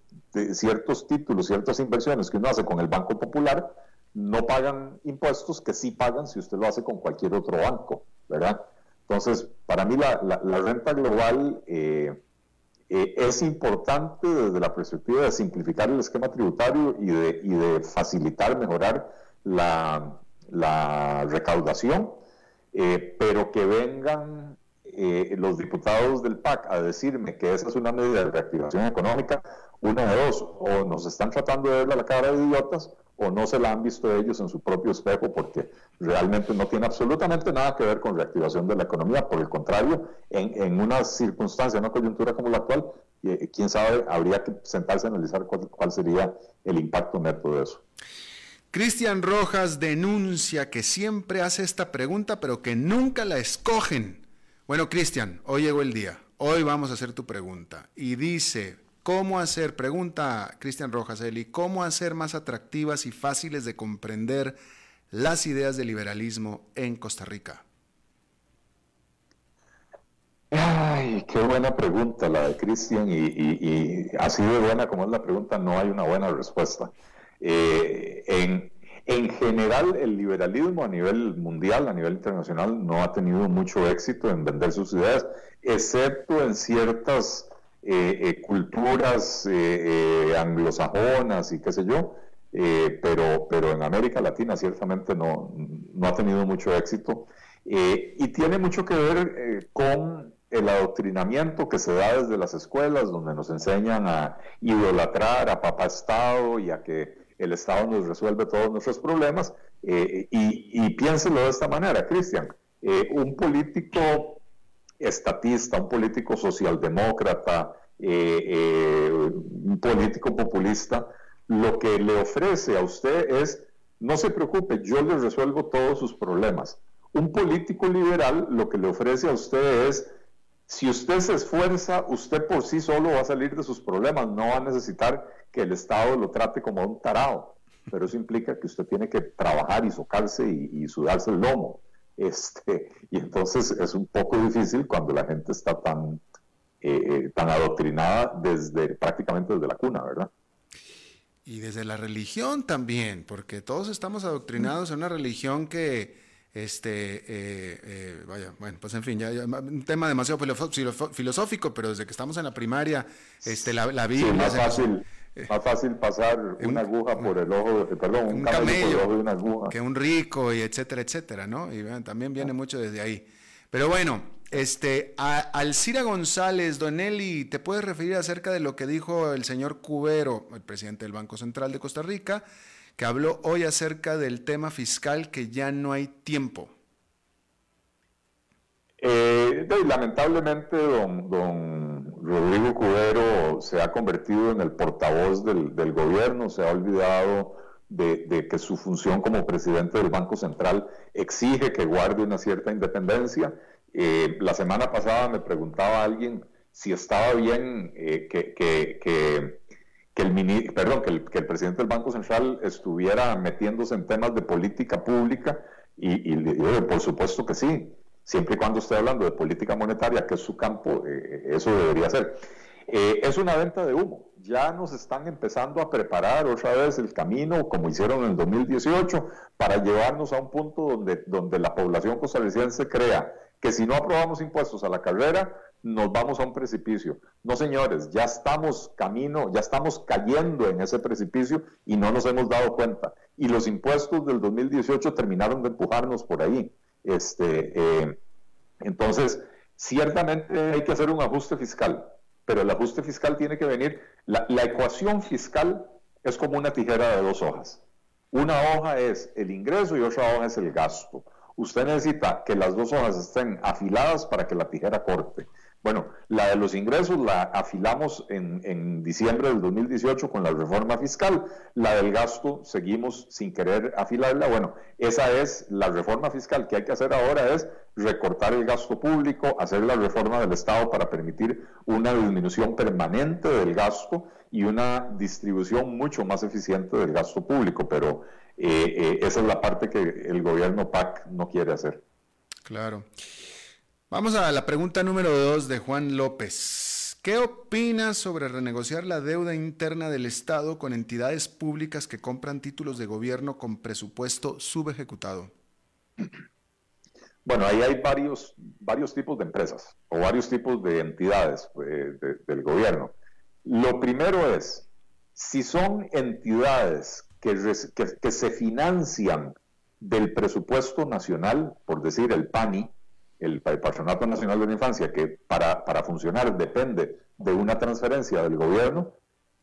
ciertos títulos, ciertas inversiones que uno hace con el Banco Popular, no pagan impuestos que sí pagan si usted lo hace con cualquier otro banco, ¿verdad? Entonces, para mí la, renta global eh, eh, es importante desde la perspectiva de simplificar el esquema tributario y de, y de facilitar, mejorar la, recaudación, eh, pero que vengan los diputados del PAC a decirme que esa es una medida de reactivación económica, una de dos, o nos están tratando de verle la cara de idiotas, o no se la han visto ellos en su propio espejo, porque realmente no tiene absolutamente nada que ver con reactivación de la economía. Por el contrario, en, una circunstancia, una coyuntura como la actual, eh, quién sabe, habría que sentarse a analizar cuál sería el impacto neto de eso. Cristian Rojas denuncia que siempre hace esta pregunta, pero que nunca la escogen. Bueno, Cristian, hoy llegó el día. Hoy vamos a hacer tu pregunta. Y dice, ¿Cómo hacer, pregunta Cristian Rojas, Eli, cómo hacer más atractivas y fáciles de comprender las ideas del liberalismo en Costa Rica? Ay, qué buena pregunta la de Cristian y, así de buena como es la pregunta, no hay una buena respuesta. Eh, en, En general, el liberalismo a nivel mundial, a nivel internacional, no ha tenido mucho éxito en vender sus ideas, excepto en ciertas eh, eh, culturas eh, anglosajonas y qué sé yo, pero, pero en América Latina ciertamente no, no ha tenido mucho éxito. y tiene mucho que ver con el adoctrinamiento que se da desde las escuelas, donde nos enseñan a idolatrar a papá Estado y a que el Estado nos resuelve todos nuestros problemas. Y, piénselo de esta manera, Cristian. Un político estatista, un político socialdemócrata, eh, un político populista, lo que le ofrece a usted es, no se preocupe, yo le resuelvo todos sus problemas. Un político liberal lo que le ofrece a usted es, si usted se esfuerza, usted por sí solo va a salir de sus problemas, no va a necesitar que el Estado lo trate como un tarado, pero eso implica que usted tiene que trabajar y socarse y, sudarse el lomo. Este, y entonces es un poco difícil cuando la gente está tan, eh, eh, tan adoctrinada desde prácticamente desde la cuna, ¿verdad? Y desde la religión también, porque todos estamos adoctrinados en una religión que, este, eh, vaya, bueno, pues en fin, ya, un tema demasiado filosófico, pero desde que estamos en la primaria, este, la, la Biblia... más fácil, más fácil pasar una aguja por el ojo, perdón, un, camello, por de una aguja. Que un rico y etcétera, etcétera, ¿no? Y también viene mucho desde ahí. Pero bueno, este, a, Alcira González, Donelli, ¿te puedes referir acerca de lo que dijo el señor Cubero, el presidente del Banco Central de Costa Rica, que habló hoy acerca del tema fiscal que ya no hay tiempo? Eh, lamentablemente, don, Rodrigo Cubero se ha convertido en el portavoz del, gobierno, se ha olvidado de, que su función como presidente del Banco Central exige que guarde una cierta independencia. Eh, la semana pasada me preguntaba alguien si estaba bien eh, que, que, el, perdón, que, el, que presidente del Banco Central estuviera metiéndose en temas de política pública y, y por supuesto que sí siempre y cuando esté hablando de política monetaria, que es su campo, eh, eso debería ser. Eh, es una venta de humo. Ya nos están empezando a preparar otra vez el camino, como hicieron en el 2018, para llevarnos a un punto donde, donde la población costarricense crea que si no aprobamos impuestos a la carrera, nos vamos a un precipicio. No, señores, ya estamos camino, ya estamos cayendo en ese precipicio y no nos hemos dado cuenta. Y los impuestos del 2018 terminaron de empujarnos por ahí. Este, eh, entonces, ciertamente hay que hacer un ajuste fiscal, pero el ajuste fiscal tiene que venir, la, ecuación fiscal es como una tijera de dos hojas. Una hoja es el ingreso y otra hoja es el gasto. Usted necesita que las dos hojas estén afiladas para que la tijera corte. Bueno, la de los ingresos la afilamos en, diciembre del 2018 con la reforma fiscal. La del gasto seguimos sin querer afilarla. Bueno, esa es la reforma fiscal que hay que hacer ahora es recortar el gasto público, hacer la reforma del Estado para permitir una disminución permanente del gasto y una distribución mucho más eficiente del gasto público. Pero eh, eh, esa es la parte que el gobierno PAC no quiere hacer. Claro. Vamos a la pregunta número dos de Juan López. ¿Qué opinas sobre renegociar la deuda interna del Estado con entidades públicas que compran títulos de gobierno con presupuesto subejecutado? Bueno, ahí hay varios, varios tipos de empresas o varios tipos de entidades eh, del gobierno. Lo primero es, si son entidades que, que se financian del presupuesto nacional, por decir el PANI, el Patronato Nacional de la Infancia, que para, para funcionar depende de una transferencia del gobierno,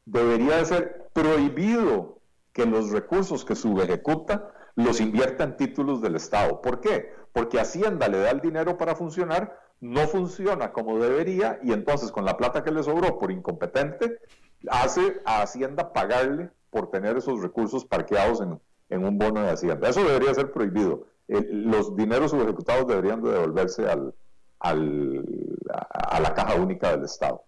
debería de ser prohibido que los recursos que subejecuta los invierta en títulos del Estado. ¿Por qué? Porque Hacienda le da el dinero para funcionar, no funciona como debería y entonces con la plata que le sobró por incompetente, hace a Hacienda pagarle por tener esos recursos parqueados en, en un bono de Hacienda. Eso debería ser prohibido los dineros subejecutados deberían de devolverse al, a, la caja única del Estado.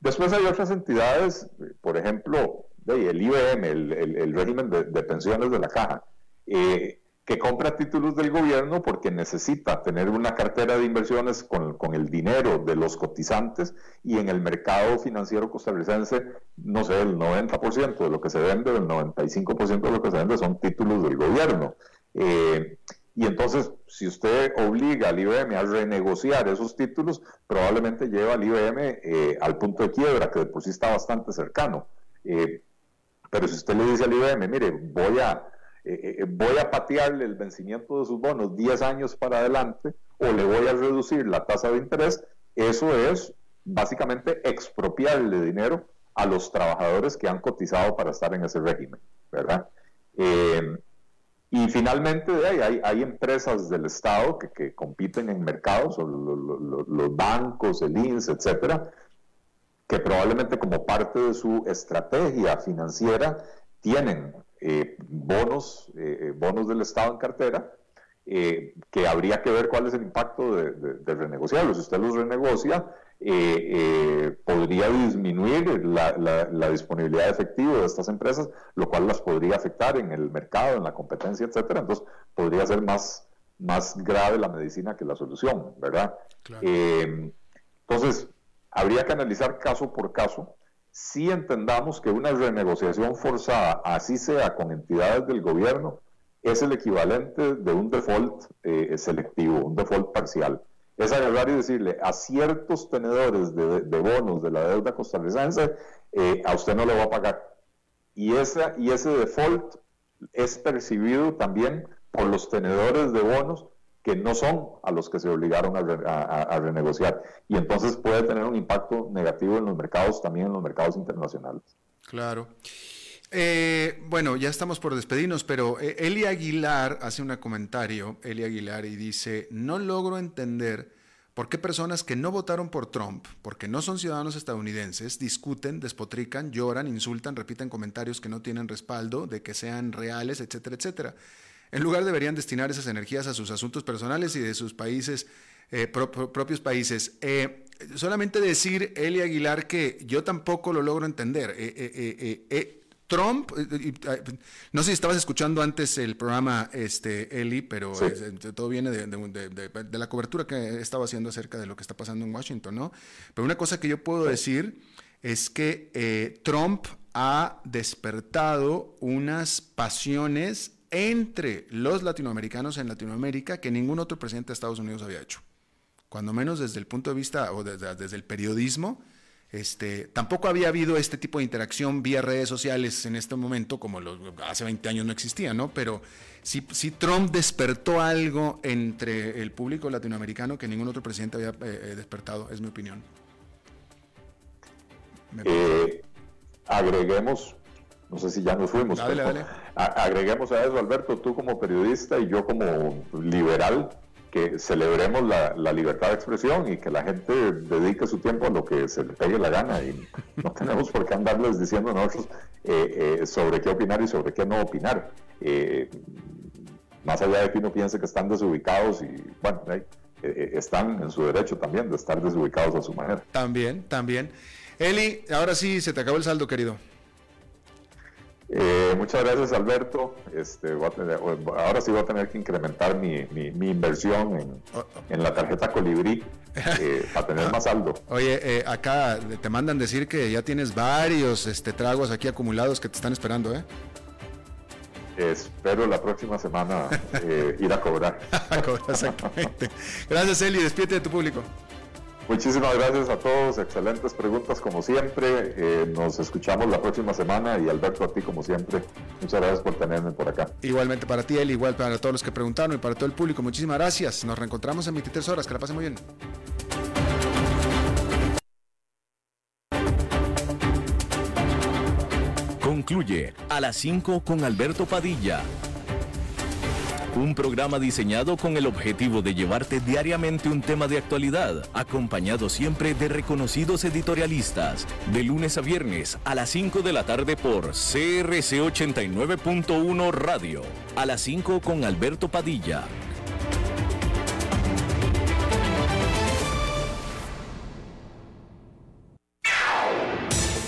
Después hay otras entidades, por ejemplo, el IBM, el, régimen de, pensiones de la caja. Eh, que compra títulos del gobierno porque necesita tener una cartera de inversiones con, con, el dinero de los cotizantes y en el mercado financiero costarricense, no sé, el 90% de lo que se vende, el 95% de lo que se vende son títulos del gobierno. Eh, y entonces, si usted obliga al IBM a renegociar esos títulos, probablemente lleva al IBM eh, al punto de quiebra, que de por sí está bastante cercano. Eh, pero si usted le dice al IBM, mire, voy a eh, eh, voy a patearle el vencimiento de sus bonos 10 años para adelante o le voy a reducir la tasa de interés, eso es básicamente expropiarle dinero a los trabajadores que han cotizado para estar en ese régimen, ¿verdad? Y finalmente hay, hay, empresas del Estado que, compiten en mercados, los bancos, el INS, etcétera, que probablemente como parte de su estrategia financiera tienen eh, bonos, eh, eh, bonos del Estado en cartera, que habría que ver cuál es el impacto de, renegociarlos. Si usted los renegocia, podría disminuir la, disponibilidad de efectivo de estas empresas, lo cual las podría afectar en el mercado, en la competencia, etcétera. Entonces, podría ser más, más grave la medicina que la solución, ¿verdad? entonces, habría que analizar caso por caso si entendamos que una renegociación forzada, así sea con entidades del gobierno, es el equivalente de un default eh, selectivo, un default parcial. Es agarrar y decirle a ciertos tenedores de, bonos de la deuda costarricense, eh, a usted no le va a pagar. Y, esa, y ese default es percibido también por los tenedores de bonos que no son a los que se obligaron a, renegociar. Y entonces puede tener un impacto negativo en los mercados, también en los mercados internacionales. Claro. Eh, bueno, ya estamos por despedirnos, pero eh, Eli Aguilar hace un comentario, Eli Aguilar, y dice, no logro entender por qué personas que no votaron por Trump, porque no son ciudadanos estadounidenses, discuten, despotrican, lloran, insultan, repiten comentarios que no tienen respaldo, de que sean reales, etcétera, etcétera. En lugar deberían destinar esas energías a sus asuntos personales y de sus países, eh, propios países. Solamente decir, Eli Aguilar, que yo tampoco lo logro entender. Trump, no sé si estabas escuchando antes el programa, este, Eli, pero todo viene de, la cobertura que he estado haciendo acerca de lo que está pasando en Washington, ¿no? Pero una cosa que yo puedo decir es que Trump ha despertado unas pasiones entre los latinoamericanos en Latinoamérica que ningún otro presidente de Estados Unidos había hecho. Cuando menos desde el punto de vista o desde, el periodismo, este, tampoco había habido este tipo de interacción vía redes sociales en este momento, como los, hace 20 años no existía, ¿no? Pero sí, Trump despertó algo entre el público latinoamericano que ningún otro presidente había eh, eh, despertado, es mi opinión. Eh, agreguemos no sé si ya nos fuimos. agreguemos a eso, Alberto, tú como periodista y yo como liberal, que celebremos la, libertad de expresión y que la gente dedique su tiempo a lo que se le pegue la gana y no tenemos por qué andarles diciendo nosotros eh, eh, sobre qué opinar y sobre qué no opinar. Eh, más allá de que uno piense que están desubicados y bueno, están en su derecho también de estar desubicados a su manera. También, también. Eli, ahora sí se te acabó el saldo, querido. Eh, muchas gracias Alberto. Este, ahora sí voy a tener que incrementar mi, inversión en, la tarjeta Colibrí eh, para tener más saldo. Oye, eh, acá te mandan decir que ya tienes varios este, tragos aquí acumulados que te están esperando, ¿eh? Espero la próxima semana ir a cobrar. Exactamente. Gracias Eli, despídete de tu público. Muchísimas gracias a todos, excelentes preguntas como siempre. Eh, nos escuchamos la próxima semana y Alberto, a ti como siempre, muchas gracias por tenerme por acá. Igualmente para ti, él, igual para todos los que preguntaron y para todo el público, muchísimas gracias. Nos reencontramos en 23 horas, que la pasen muy bien. Concluye a las 5 con Alberto Padilla un programa diseñado con el objetivo de llevarte diariamente un tema de actualidad, acompañado siempre de reconocidos editorialistas, de lunes a viernes a las 5 de la tarde por CRC 89.1 Radio, a las 5 con Alberto Padilla.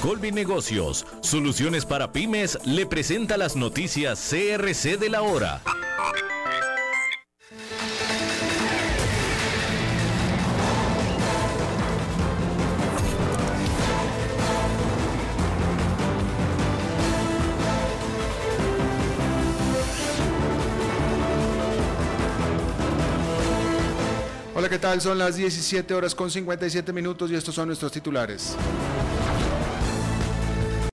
Colby Negocios, soluciones para pymes, le presenta las noticias CRC de la hora. ¿Qué tal? Son las 17 horas con 57 minutos y estos son nuestros titulares.